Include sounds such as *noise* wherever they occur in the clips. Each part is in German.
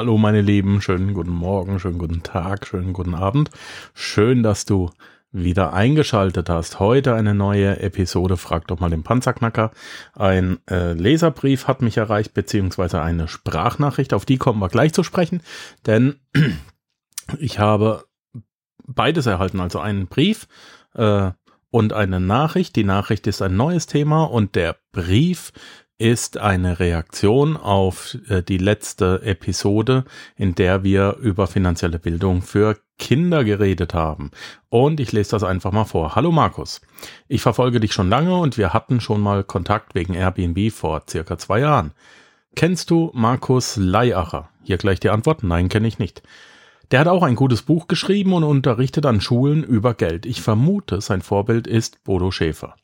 Hallo meine Lieben, schönen guten Morgen, schönen guten Tag, schönen guten Abend. Schön, dass du wieder eingeschaltet hast. Heute eine neue Episode Frag doch mal den Panzerknacker. Ein äh, Leserbrief hat mich erreicht, beziehungsweise eine Sprachnachricht, auf die kommen wir gleich zu sprechen, denn *clears throat* ich habe beides erhalten, also einen Brief äh, und eine Nachricht. Die Nachricht ist ein neues Thema und der Brief ist eine Reaktion auf äh, die letzte Episode, in der wir über finanzielle Bildung für Kinder geredet haben. Und ich lese das einfach mal vor. Hallo Markus, ich verfolge dich schon lange und wir hatten schon mal Kontakt wegen Airbnb vor circa zwei Jahren. Kennst du Markus Leiacher? Hier gleich die Antwort, nein, kenne ich nicht. Der hat auch ein gutes Buch geschrieben und unterrichtet an Schulen über Geld. Ich vermute, sein Vorbild ist Bodo Schäfer.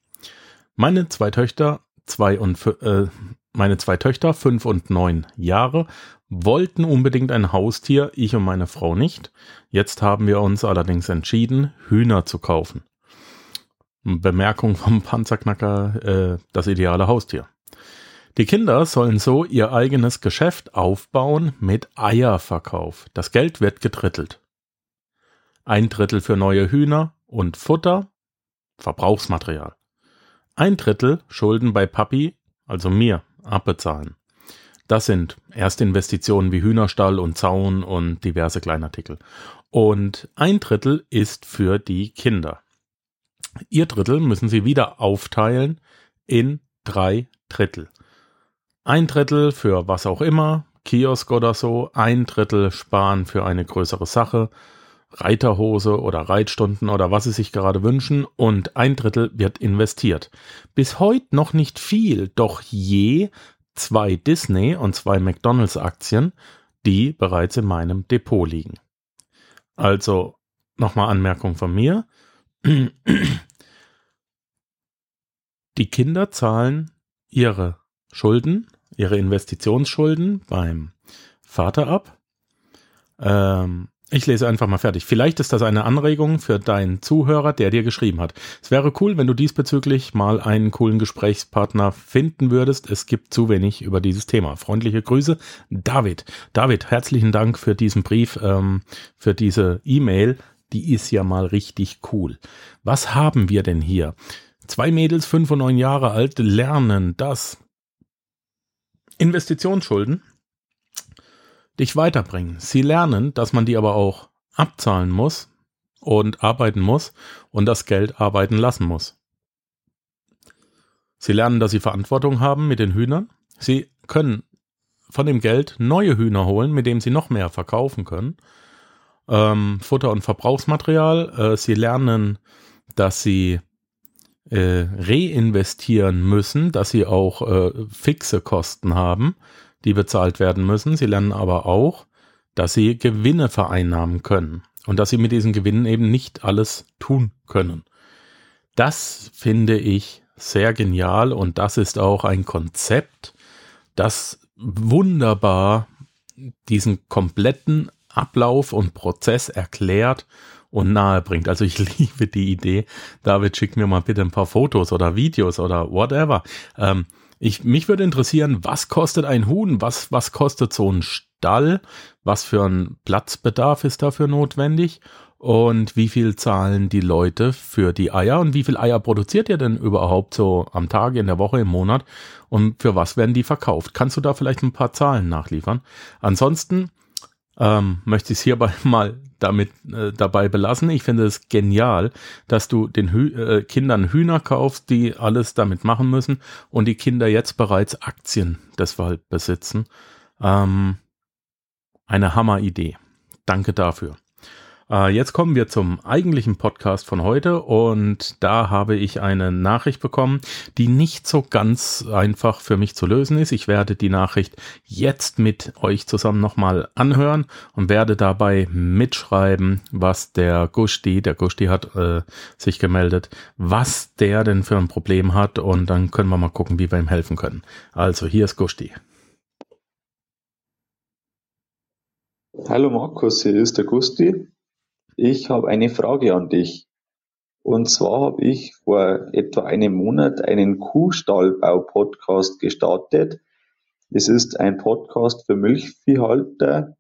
Meine zwei Töchter zwei und äh, meine zwei Töchter, fünf und neun Jahre, wollten unbedingt ein Haustier, ich und meine Frau nicht. Jetzt haben wir uns allerdings entschieden, Hühner zu kaufen. Bemerkung vom Panzerknacker, äh, das ideale Haustier. Die Kinder sollen so ihr eigenes Geschäft aufbauen mit Eierverkauf. Das Geld wird gedrittelt. Ein Drittel für neue Hühner und Futter, Verbrauchsmaterial ein Drittel Schulden bei Papi, also mir, abbezahlen. Das sind Erstinvestitionen wie Hühnerstall und Zaun und diverse Kleinartikel. Und ein Drittel ist für die Kinder. Ihr Drittel müssen sie wieder aufteilen in drei Drittel. Ein Drittel für was auch immer, Kiosk oder so, ein Drittel sparen für eine größere Sache, Reiterhose oder Reitstunden oder was sie sich gerade wünschen und ein Drittel wird investiert. Bis heute noch nicht viel, doch je zwei Disney und zwei McDonalds Aktien, die bereits in meinem Depot liegen. Also nochmal Anmerkung von mir. Die Kinder zahlen ihre Schulden, ihre Investitionsschulden beim Vater ab. Ähm, ich lese einfach mal fertig. Vielleicht ist das eine Anregung für deinen Zuhörer, der dir geschrieben hat. Es wäre cool, wenn du diesbezüglich mal einen coolen Gesprächspartner finden würdest. Es gibt zu wenig über dieses Thema. Freundliche Grüße, David. David, herzlichen Dank für diesen Brief, ähm, für diese E-Mail. Die ist ja mal richtig cool. Was haben wir denn hier? Zwei Mädels, fünf und neun Jahre alt, lernen das Investitionsschulden dich weiterbringen. Sie lernen, dass man die aber auch abzahlen muss und arbeiten muss und das Geld arbeiten lassen muss. Sie lernen, dass sie Verantwortung haben mit den Hühnern. Sie können von dem Geld neue Hühner holen, mit dem sie noch mehr verkaufen können. Ähm, Futter und Verbrauchsmaterial. Äh, sie lernen, dass sie äh, reinvestieren müssen, dass sie auch äh, fixe Kosten haben die bezahlt werden müssen. Sie lernen aber auch, dass sie Gewinne vereinnahmen können und dass sie mit diesen Gewinnen eben nicht alles tun können. Das finde ich sehr genial und das ist auch ein Konzept, das wunderbar diesen kompletten Ablauf und Prozess erklärt und nahe bringt. Also ich *laughs* liebe die Idee. David, schick mir mal bitte ein paar Fotos oder Videos oder whatever. Ähm, ich, mich würde interessieren, was kostet ein Huhn? Was, was kostet so ein Stall? Was für ein Platzbedarf ist dafür notwendig? Und wie viel zahlen die Leute für die Eier? Und wie viel Eier produziert ihr denn überhaupt so am Tag, in der Woche, im Monat? Und für was werden die verkauft? Kannst du da vielleicht ein paar Zahlen nachliefern? Ansonsten ähm, möchte ich es hierbei *laughs* mal damit äh, dabei belassen. Ich finde es genial, dass du den Hü äh, Kindern Hühner kaufst, die alles damit machen müssen und die Kinder jetzt bereits Aktien deshalb besitzen. Ähm, eine Hammeridee. Danke dafür. Äh, jetzt kommen wir zum eigentlichen Podcast von heute und da habe ich eine Nachricht bekommen, die nicht so ganz einfach für mich zu lösen ist. Ich werde die Nachricht jetzt mit euch zusammen nochmal anhören und werde dabei mitschreiben, was der Gusti, der Gusti hat äh, sich gemeldet, was der denn für ein Problem hat und dann können wir mal gucken, wie wir ihm helfen können. Also hier ist Gusti. Hallo Markus, hier ist der Gusti. Ich habe eine Frage an dich. Und zwar habe ich vor etwa einem Monat einen Kuhstallbau-Podcast gestartet. Es ist ein Podcast für Milchviehhalter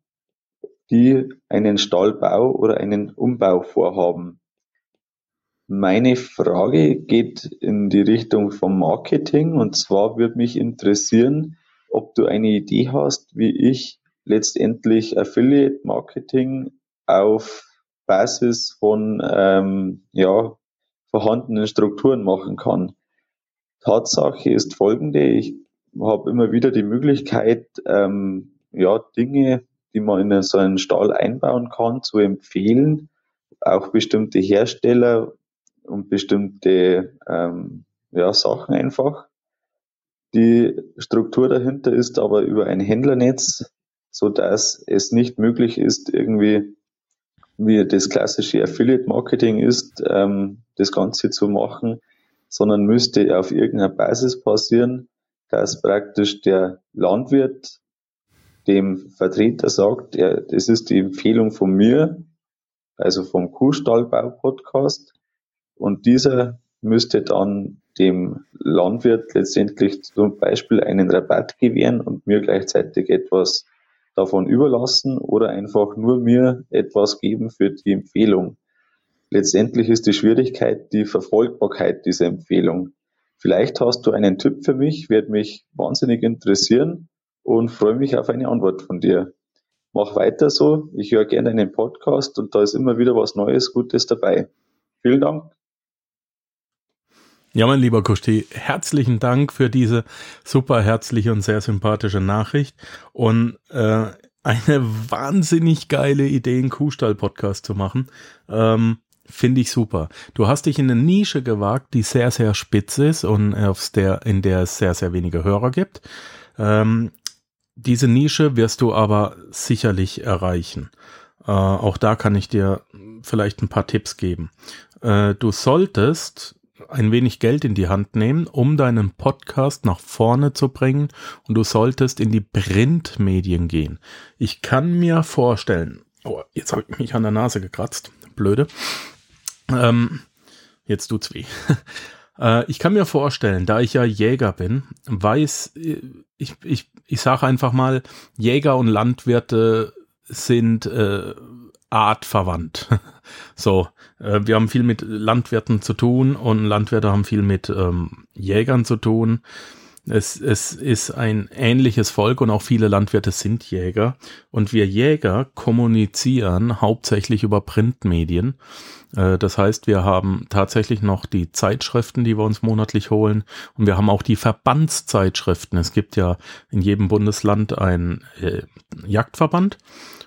die einen Stallbau oder einen Umbau vorhaben. Meine Frage geht in die Richtung vom Marketing und zwar würde mich interessieren, ob du eine Idee hast, wie ich letztendlich Affiliate Marketing auf Basis von ähm, ja, vorhandenen Strukturen machen kann. Tatsache ist folgende, ich habe immer wieder die Möglichkeit, ähm, ja, Dinge, die man in so einen Stall einbauen kann, zu empfehlen, auch bestimmte Hersteller und bestimmte ähm, ja, Sachen einfach. Die Struktur dahinter ist aber über ein Händlernetz, so dass es nicht möglich ist, irgendwie wie das klassische Affiliate Marketing ist, ähm, das Ganze zu machen, sondern müsste auf irgendeiner Basis passieren, dass praktisch der Landwirt dem Vertreter sagt, er, das ist die Empfehlung von mir, also vom Kuhstallbau-Podcast, und dieser müsste dann dem Landwirt letztendlich zum Beispiel einen Rabatt gewähren und mir gleichzeitig etwas davon überlassen oder einfach nur mir etwas geben für die Empfehlung. Letztendlich ist die Schwierigkeit die Verfolgbarkeit dieser Empfehlung. Vielleicht hast du einen Tipp für mich, wird mich wahnsinnig interessieren und freue mich auf eine Antwort von dir. Mach weiter so. Ich höre gerne einen Podcast und da ist immer wieder was Neues, Gutes dabei. Vielen Dank. Ja, mein lieber Kusti, herzlichen Dank für diese super herzliche und sehr sympathische Nachricht und äh, eine wahnsinnig geile Idee, einen Kuhstall-Podcast zu machen. Ähm, Finde ich super. Du hast dich in eine Nische gewagt, die sehr, sehr spitz ist und aufs der, in der es sehr, sehr wenige Hörer gibt. Ähm, diese Nische wirst du aber sicherlich erreichen. Äh, auch da kann ich dir vielleicht ein paar Tipps geben. Äh, du solltest ein wenig Geld in die Hand nehmen, um deinen Podcast nach vorne zu bringen und du solltest in die Printmedien gehen. Ich kann mir vorstellen, oh, jetzt habe ich mich an der Nase gekratzt, blöde. Ähm, jetzt tut's weh. *laughs* äh, ich kann mir vorstellen, da ich ja Jäger bin, weiß äh, ich, ich, ich sage einfach mal, Jäger und Landwirte sind äh, artverwandt. *laughs* so, äh, wir haben viel mit Landwirten zu tun und Landwirte haben viel mit ähm, Jägern zu tun. Es, es ist ein ähnliches Volk und auch viele Landwirte sind Jäger. Und wir Jäger kommunizieren hauptsächlich über Printmedien. Äh, das heißt, wir haben tatsächlich noch die Zeitschriften, die wir uns monatlich holen. Und wir haben auch die Verbandszeitschriften. Es gibt ja in jedem Bundesland einen äh, Jagdverband.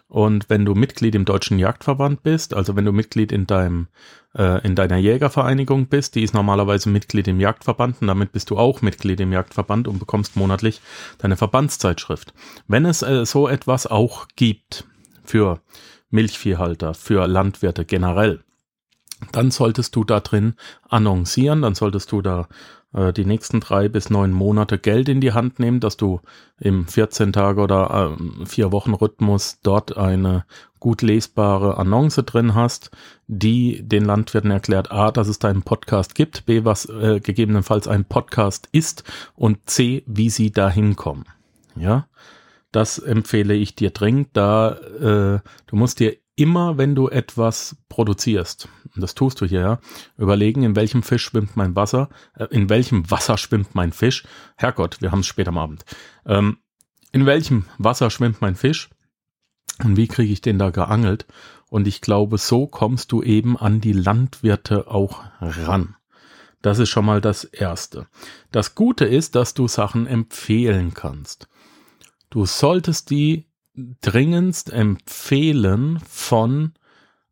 Und wenn du Mitglied im Deutschen Jagdverband bist, also wenn du Mitglied in deinem äh, in deiner Jägervereinigung bist, die ist normalerweise Mitglied im Jagdverband und damit bist du auch Mitglied im Jagdverband und bekommst monatlich deine Verbandszeitschrift. Wenn es äh, so etwas auch gibt für Milchviehhalter, für Landwirte generell, dann solltest du da drin annoncieren, dann solltest du da äh, die nächsten drei bis neun Monate Geld in die Hand nehmen, dass du im 14 Tage oder äh, vier Wochen Rhythmus dort eine gut lesbare Annonce drin hast, die den Landwirten erklärt, a, dass es da einen Podcast gibt, b, was äh, gegebenenfalls ein Podcast ist und c, wie sie da hinkommen. Ja, das empfehle ich dir dringend, da äh, du musst dir immer, wenn du etwas produzierst, und das tust du hier, ja, überlegen, in welchem Fisch schwimmt mein Wasser, äh, in welchem Wasser schwimmt mein Fisch. Herrgott, wir haben es später am Abend. Ähm, in welchem Wasser schwimmt mein Fisch? Und wie kriege ich den da geangelt? Und ich glaube, so kommst du eben an die Landwirte auch ran. Das ist schon mal das Erste. Das Gute ist, dass du Sachen empfehlen kannst. Du solltest die dringendst empfehlen von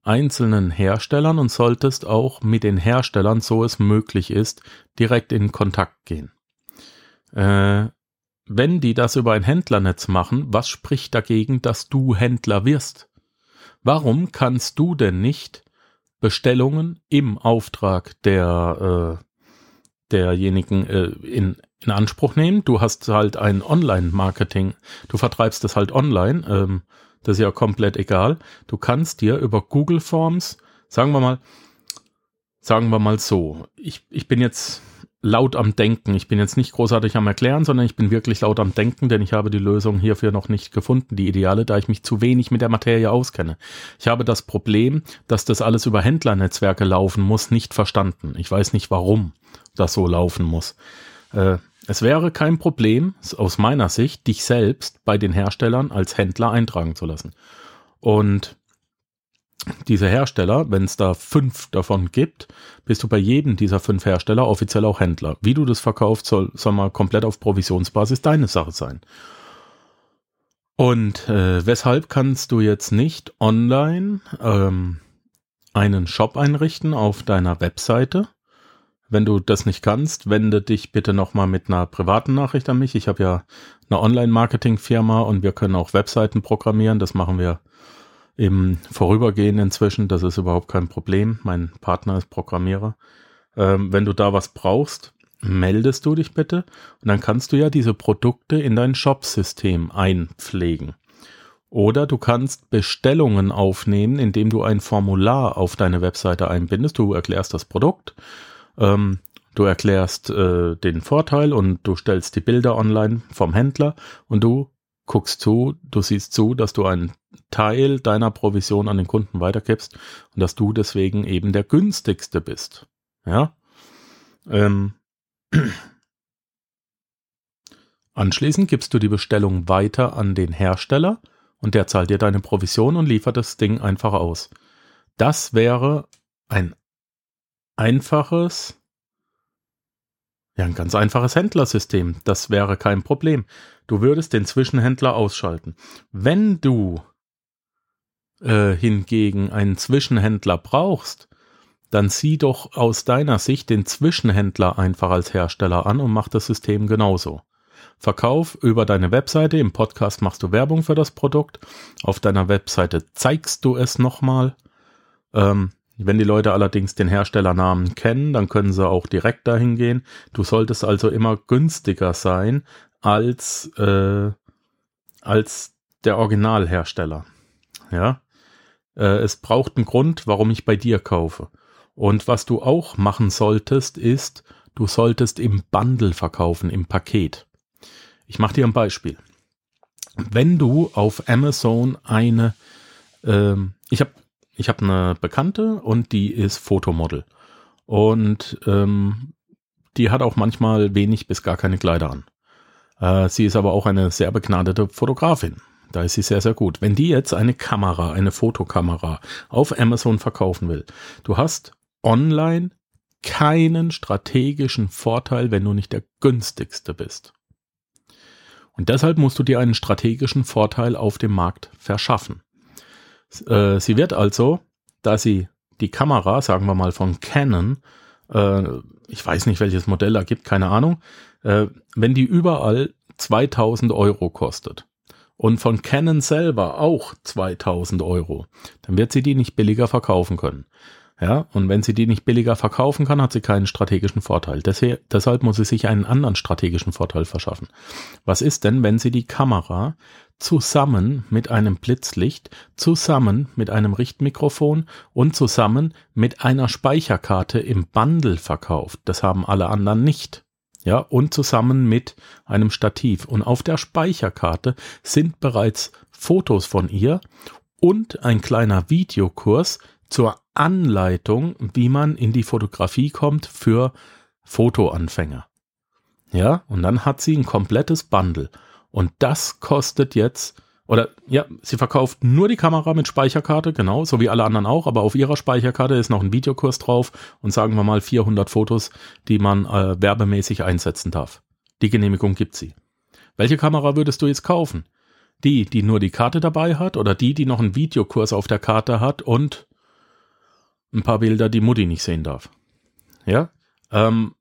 einzelnen Herstellern und solltest auch mit den Herstellern, so es möglich ist, direkt in Kontakt gehen. Äh, wenn die das über ein Händlernetz machen, was spricht dagegen, dass du Händler wirst? Warum kannst du denn nicht Bestellungen im Auftrag der äh, derjenigen äh, in, in Anspruch nehmen? Du hast halt ein Online-Marketing, du vertreibst es halt online. Ähm, das ist ja komplett egal. Du kannst dir über Google Forms, sagen wir mal, sagen wir mal so, ich, ich bin jetzt laut am Denken. Ich bin jetzt nicht großartig am Erklären, sondern ich bin wirklich laut am Denken, denn ich habe die Lösung hierfür noch nicht gefunden, die ideale, da ich mich zu wenig mit der Materie auskenne. Ich habe das Problem, dass das alles über Händlernetzwerke laufen muss, nicht verstanden. Ich weiß nicht, warum das so laufen muss. Äh, es wäre kein Problem, aus meiner Sicht, dich selbst bei den Herstellern als Händler eintragen zu lassen. Und diese Hersteller, wenn es da fünf davon gibt, bist du bei jedem dieser fünf Hersteller offiziell auch Händler. Wie du das verkaufst, soll, soll mal komplett auf Provisionsbasis deine Sache sein. Und äh, weshalb kannst du jetzt nicht online ähm, einen Shop einrichten auf deiner Webseite? Wenn du das nicht kannst, wende dich bitte nochmal mit einer privaten Nachricht an mich. Ich habe ja eine Online-Marketing-Firma und wir können auch Webseiten programmieren. Das machen wir im Vorübergehen inzwischen. Das ist überhaupt kein Problem. Mein Partner ist Programmierer. Ähm, wenn du da was brauchst, meldest du dich bitte und dann kannst du ja diese Produkte in dein Shop-System einpflegen. Oder du kannst Bestellungen aufnehmen, indem du ein Formular auf deine Webseite einbindest. Du erklärst das Produkt, ähm, du erklärst äh, den Vorteil und du stellst die Bilder online vom Händler und du guckst zu, du siehst zu, dass du einen Teil deiner Provision an den Kunden weitergibst und dass du deswegen eben der günstigste bist. Ja. Ähm. Anschließend gibst du die Bestellung weiter an den Hersteller und der zahlt dir deine Provision und liefert das Ding einfach aus. Das wäre ein einfaches, ja, ein ganz einfaches Händlersystem. Das wäre kein Problem. Du würdest den Zwischenhändler ausschalten. Wenn du äh, hingegen einen Zwischenhändler brauchst, dann sieh doch aus deiner Sicht den Zwischenhändler einfach als Hersteller an und mach das System genauso. Verkauf über deine Webseite, im Podcast machst du Werbung für das Produkt, auf deiner Webseite zeigst du es nochmal. Ähm, wenn die Leute allerdings den Herstellernamen kennen, dann können sie auch direkt dahin gehen. Du solltest also immer günstiger sein als, äh, als der Originalhersteller. Ja, äh, es braucht einen Grund, warum ich bei dir kaufe. Und was du auch machen solltest, ist, du solltest im Bundle verkaufen, im Paket. Ich mache dir ein Beispiel. Wenn du auf Amazon eine, ähm, ich habe ich hab eine Bekannte und die ist Fotomodel. Und ähm, die hat auch manchmal wenig bis gar keine Kleider an. Äh, sie ist aber auch eine sehr begnadete Fotografin. Da ist sie sehr, sehr gut. Wenn die jetzt eine Kamera, eine Fotokamera auf Amazon verkaufen will, du hast online keinen strategischen Vorteil, wenn du nicht der günstigste bist. Und deshalb musst du dir einen strategischen Vorteil auf dem Markt verschaffen. Äh, sie wird also, da sie die Kamera, sagen wir mal von Canon, äh, ich weiß nicht, welches Modell da gibt, keine Ahnung, äh, wenn die überall 2000 Euro kostet, und von Canon selber auch 2000 Euro, dann wird sie die nicht billiger verkaufen können. Ja, und wenn sie die nicht billiger verkaufen kann, hat sie keinen strategischen Vorteil. Deswegen, deshalb muss sie sich einen anderen strategischen Vorteil verschaffen. Was ist denn, wenn sie die Kamera zusammen mit einem Blitzlicht, zusammen mit einem Richtmikrofon und zusammen mit einer Speicherkarte im Bundle verkauft? Das haben alle anderen nicht ja, und zusammen mit einem Stativ. Und auf der Speicherkarte sind bereits Fotos von ihr und ein kleiner Videokurs zur Anleitung, wie man in die Fotografie kommt für Fotoanfänger. Ja, und dann hat sie ein komplettes Bundle. Und das kostet jetzt oder ja, sie verkauft nur die Kamera mit Speicherkarte, genau, so wie alle anderen auch, aber auf ihrer Speicherkarte ist noch ein Videokurs drauf und sagen wir mal 400 Fotos, die man äh, werbemäßig einsetzen darf. Die Genehmigung gibt sie. Welche Kamera würdest du jetzt kaufen? Die, die nur die Karte dabei hat oder die, die noch einen Videokurs auf der Karte hat und ein paar Bilder, die Mutti nicht sehen darf? Ja, ähm,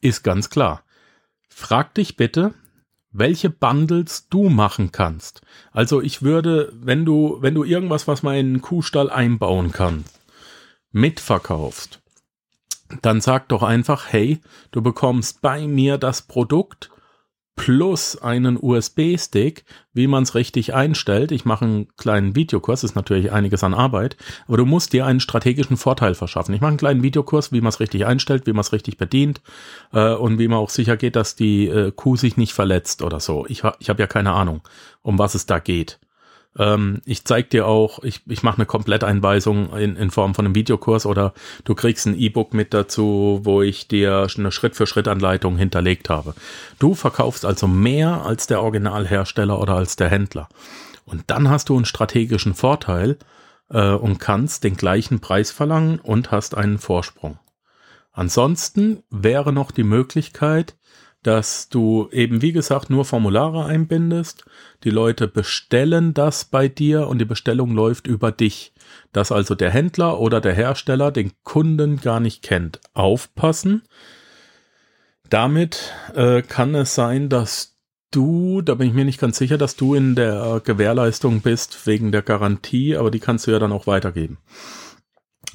ist ganz klar. Frag dich bitte, welche Bundles du machen kannst. Also ich würde, wenn du, wenn du irgendwas, was man in einen Kuhstall einbauen kann, mitverkaufst, dann sag doch einfach, hey, du bekommst bei mir das Produkt plus einen USB-Stick, wie man es richtig einstellt. Ich mache einen kleinen Videokurs, ist natürlich einiges an Arbeit, aber du musst dir einen strategischen Vorteil verschaffen. Ich mache einen kleinen Videokurs, wie man es richtig einstellt, wie man es richtig bedient äh, und wie man auch sicher geht, dass die äh, Kuh sich nicht verletzt oder so. Ich, ha ich habe ja keine Ahnung, um was es da geht. Ähm, ich zeig dir auch, ich, ich mache eine Kompletteinweisung in, in Form von einem Videokurs oder du kriegst ein E-Book mit dazu, wo ich dir eine Schritt-für-Schritt-Anleitung hinterlegt habe. Du verkaufst also mehr als der Originalhersteller oder als der Händler. Und dann hast du einen strategischen Vorteil äh, und kannst den gleichen Preis verlangen und hast einen Vorsprung. Ansonsten wäre noch die Möglichkeit, dass du eben, wie gesagt, nur Formulare einbindest. Die Leute bestellen das bei dir und die Bestellung läuft über dich. Dass also der Händler oder der Hersteller den Kunden gar nicht kennt. Aufpassen. Damit äh, kann es sein, dass du, da bin ich mir nicht ganz sicher, dass du in der Gewährleistung bist wegen der Garantie, aber die kannst du ja dann auch weitergeben.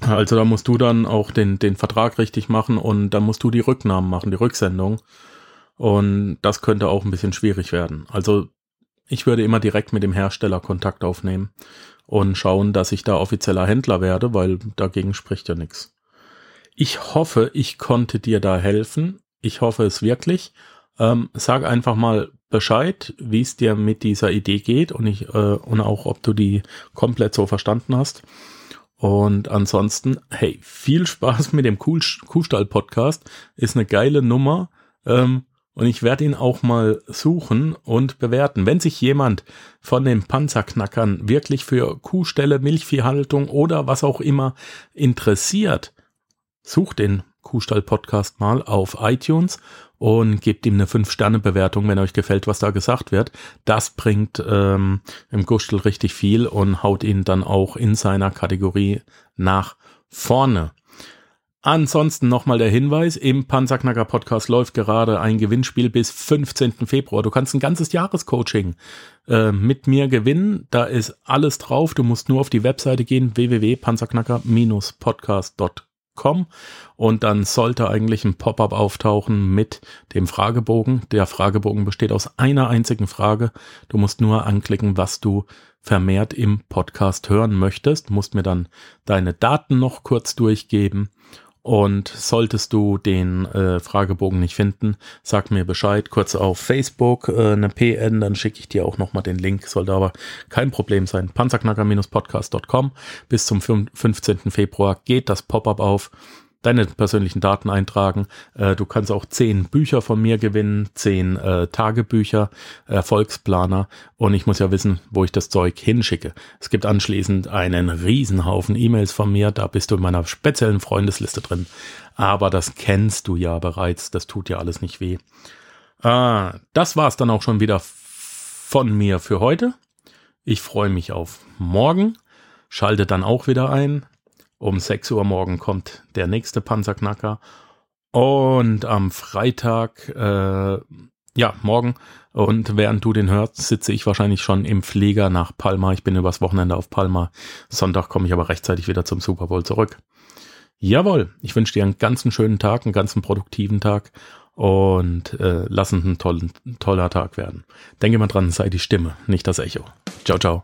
Also da musst du dann auch den, den Vertrag richtig machen und dann musst du die Rücknahmen machen, die Rücksendung. Und das könnte auch ein bisschen schwierig werden. Also ich würde immer direkt mit dem Hersteller Kontakt aufnehmen und schauen, dass ich da offizieller Händler werde, weil dagegen spricht ja nichts. Ich hoffe, ich konnte dir da helfen. Ich hoffe es wirklich. Ähm, sag einfach mal Bescheid, wie es dir mit dieser Idee geht und ich äh, und auch, ob du die komplett so verstanden hast. Und ansonsten, hey, viel Spaß mit dem Kuhstall-Podcast. Ist eine geile Nummer. Ähm, und ich werde ihn auch mal suchen und bewerten. Wenn sich jemand von den Panzerknackern wirklich für Kuhställe, Milchviehhaltung oder was auch immer interessiert, sucht den Kuhstall-Podcast mal auf iTunes und gebt ihm eine 5-Sterne-Bewertung, wenn euch gefällt, was da gesagt wird. Das bringt ähm, im Gustel richtig viel und haut ihn dann auch in seiner Kategorie nach vorne. Ansonsten nochmal der Hinweis, im Panzerknacker Podcast läuft gerade ein Gewinnspiel bis 15. Februar. Du kannst ein ganzes Jahrescoaching äh, mit mir gewinnen. Da ist alles drauf. Du musst nur auf die Webseite gehen, www.panzerknacker-podcast.com und dann sollte eigentlich ein Pop-up auftauchen mit dem Fragebogen. Der Fragebogen besteht aus einer einzigen Frage. Du musst nur anklicken, was du vermehrt im Podcast hören möchtest, musst mir dann deine Daten noch kurz durchgeben und solltest du den äh, Fragebogen nicht finden, sag mir Bescheid, kurz auf Facebook äh, eine PN, dann schicke ich dir auch nochmal den Link, sollte aber kein Problem sein. Panzerknacker-podcast.com bis zum 15. Februar geht das Pop-up auf deine persönlichen Daten eintragen. Äh, du kannst auch zehn Bücher von mir gewinnen, zehn äh, Tagebücher, Erfolgsplaner und ich muss ja wissen, wo ich das Zeug hinschicke. Es gibt anschließend einen Riesenhaufen E-Mails von mir, da bist du in meiner speziellen Freundesliste drin. Aber das kennst du ja bereits, das tut ja alles nicht weh. Äh, das war's dann auch schon wieder von mir für heute. Ich freue mich auf morgen. Schalte dann auch wieder ein. Um 6 Uhr morgen kommt der nächste Panzerknacker. Und am Freitag, äh, ja, morgen, und während du den hörst, sitze ich wahrscheinlich schon im Flieger nach Palma. Ich bin übers Wochenende auf Palma. Sonntag komme ich aber rechtzeitig wieder zum Super Bowl zurück. Jawohl, ich wünsche dir einen ganzen schönen Tag, einen ganzen produktiven Tag und äh, lass uns ein toll, toller Tag werden. Denke mal dran, sei die Stimme, nicht das Echo. Ciao, ciao.